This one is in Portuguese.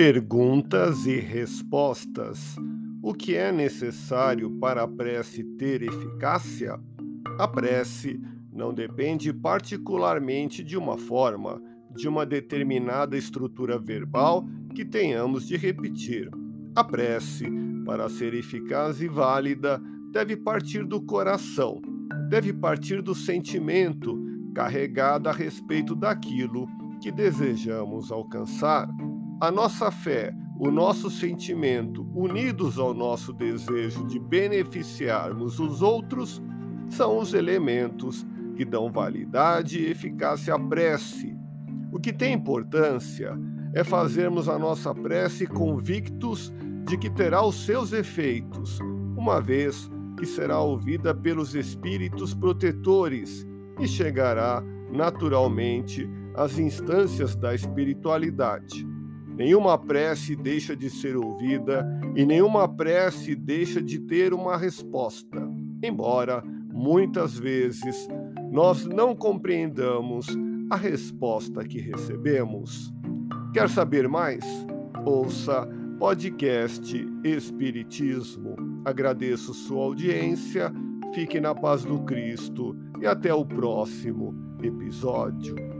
Perguntas e respostas. O que é necessário para a prece ter eficácia? A prece não depende particularmente de uma forma, de uma determinada estrutura verbal que tenhamos de repetir. A prece, para ser eficaz e válida, deve partir do coração, deve partir do sentimento carregado a respeito daquilo que desejamos alcançar. A nossa fé, o nosso sentimento, unidos ao nosso desejo de beneficiarmos os outros, são os elementos que dão validade e eficácia à prece. O que tem importância é fazermos a nossa prece convictos de que terá os seus efeitos, uma vez que será ouvida pelos espíritos protetores e chegará naturalmente às instâncias da espiritualidade. Nenhuma prece deixa de ser ouvida e nenhuma prece deixa de ter uma resposta, embora muitas vezes nós não compreendamos a resposta que recebemos. Quer saber mais? Ouça podcast Espiritismo. Agradeço sua audiência, fique na paz do Cristo e até o próximo episódio.